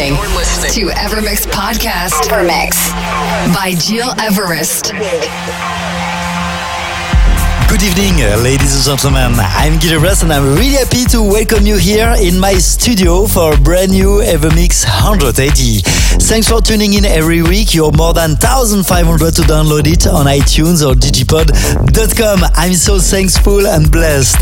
You're listening, to Evermix Podcast. Evermix by Gil Everest. Good evening, uh, ladies and gentlemen. I'm Gil Everest and I'm really happy to welcome you here in my studio for a brand new Evermix 180. Thanks for tuning in every week. You're more than 1,500 to download it on iTunes or digipod.com. I'm so thankful and blessed.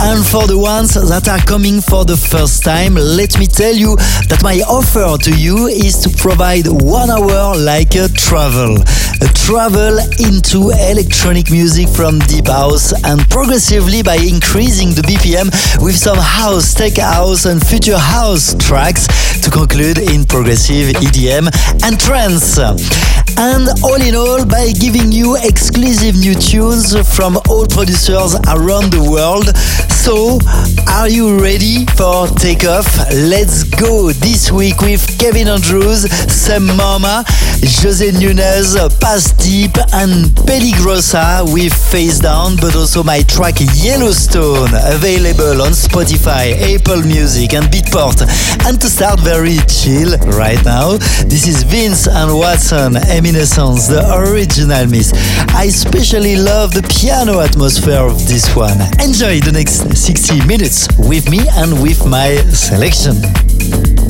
And for the ones that are coming for the first time, let me tell you that my offer to you is to provide one hour like a travel. A travel into electronic music from deep house and progressively by increasing the BPM with some house, tech house and future house tracks to conclude in progressive EDM and trance. And all in all, by giving you exclusive new tunes from all producers around the world. So, are you ready for takeoff? Let's go this week with Kevin Andrews, Sam Mama, Jose Nunez, Pass Deep, and Peligrosa with Face Down, but also my track Yellowstone, available on Spotify, Apple Music, and Beatport. And to start very chill right now, this is Vince and Watson, Eminescence, the original mix. I especially love the piano atmosphere of this one. Enjoy the next 60 minutes with me and with my selection.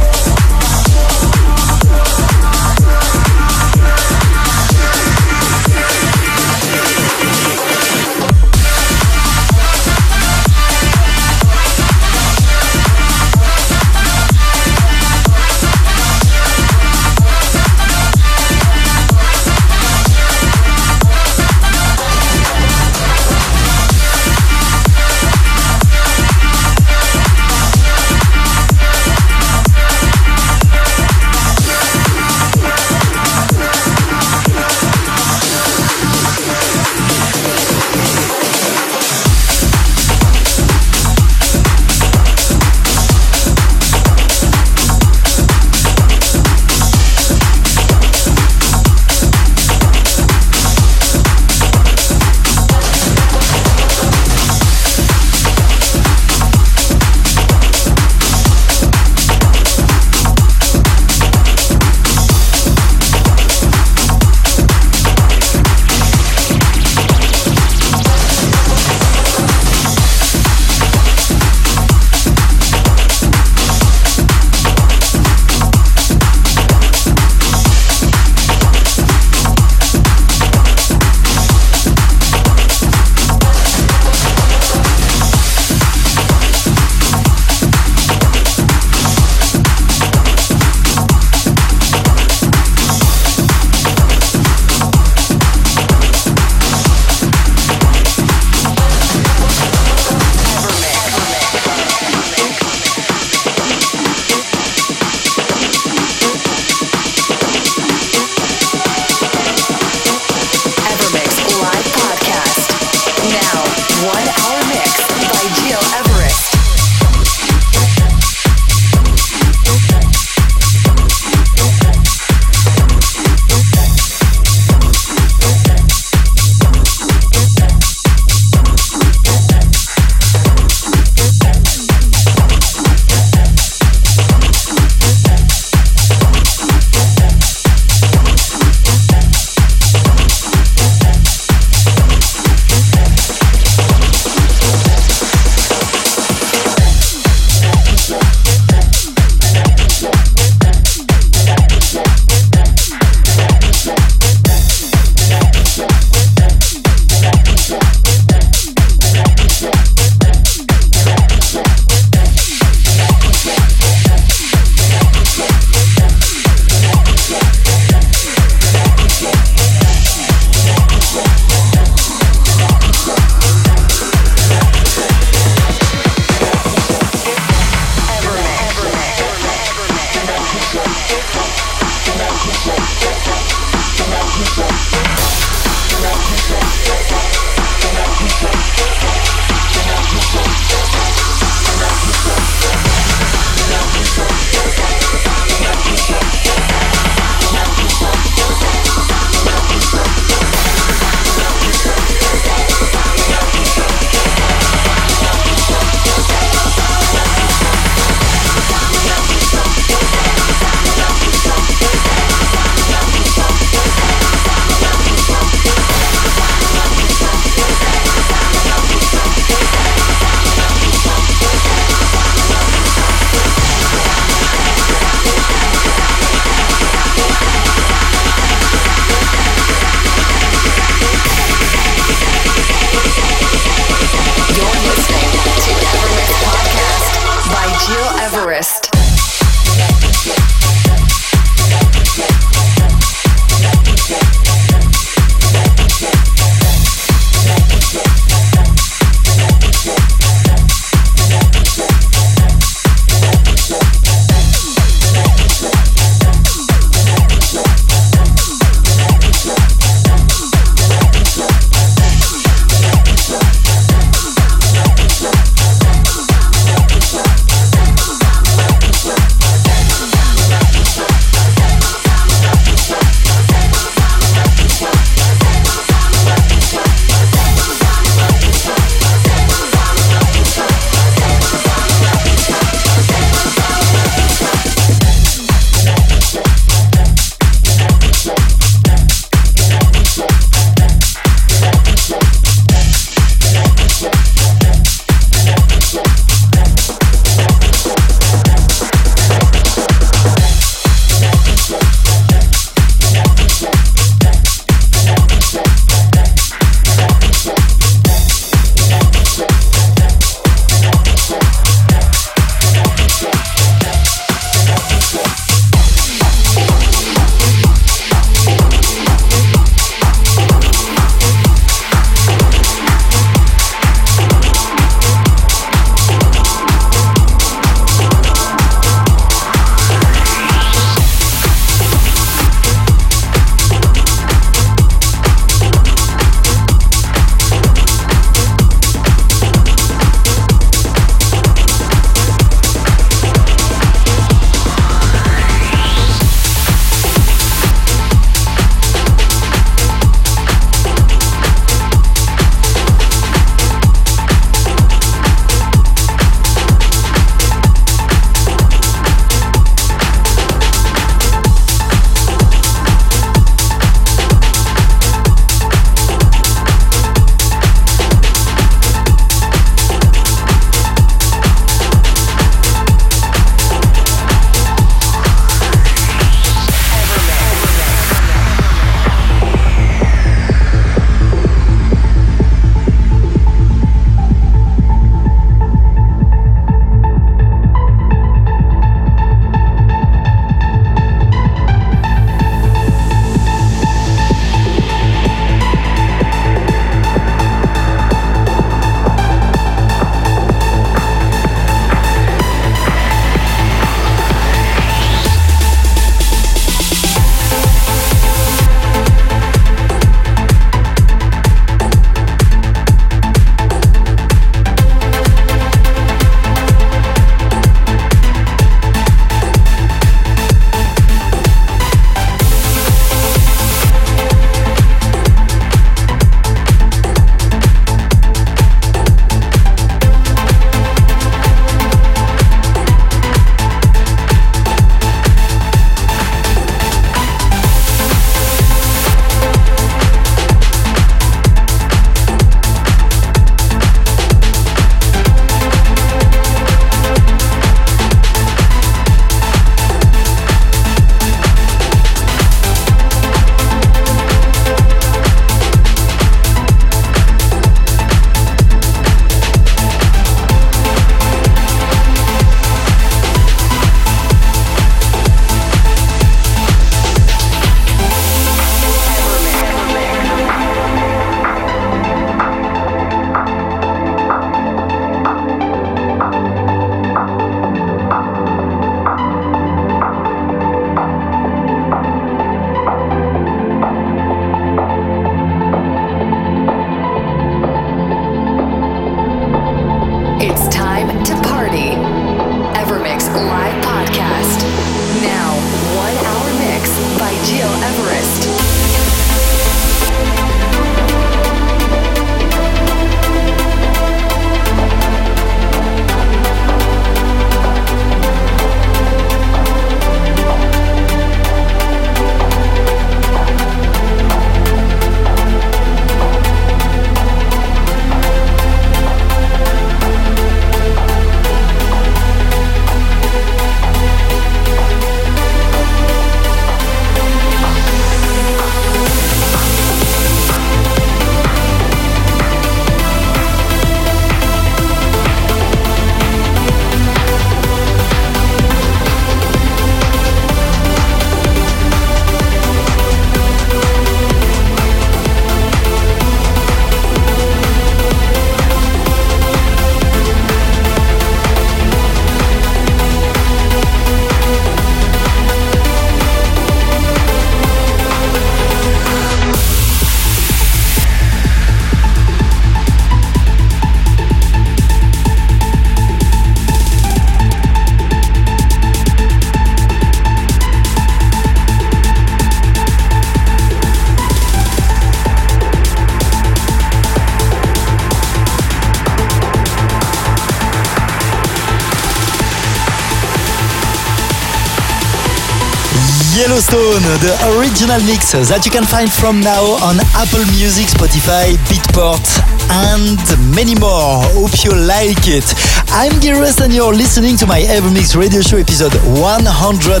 The original mix that you can find from now on Apple Music, Spotify, Beatport, and many more. Hope you like it. I'm Gil Everest and you're listening to my Evermix radio show episode 180.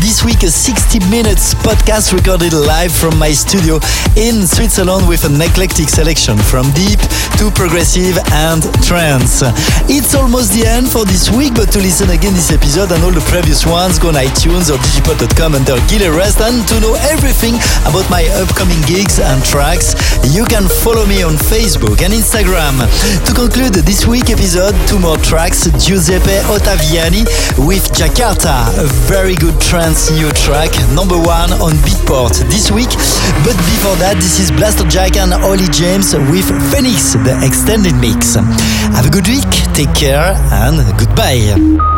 This week a 60 minutes podcast recorded live from my studio in Switzerland with an eclectic selection from deep to progressive and trance. It's almost the end for this week, but to listen again this episode and all the previous ones, go on iTunes or digipod.com under Gil Everest and to know everything about my upcoming gigs and tracks, you can follow me on Facebook and Instagram. To conclude this week episode, two more tracks Giuseppe Ottaviani with Jakarta, a very good trance new track, number one on Beatport this week. But before that, this is Blasterjaxx and Olly James with Phoenix, the extended mix. Have a good week, take care, and goodbye.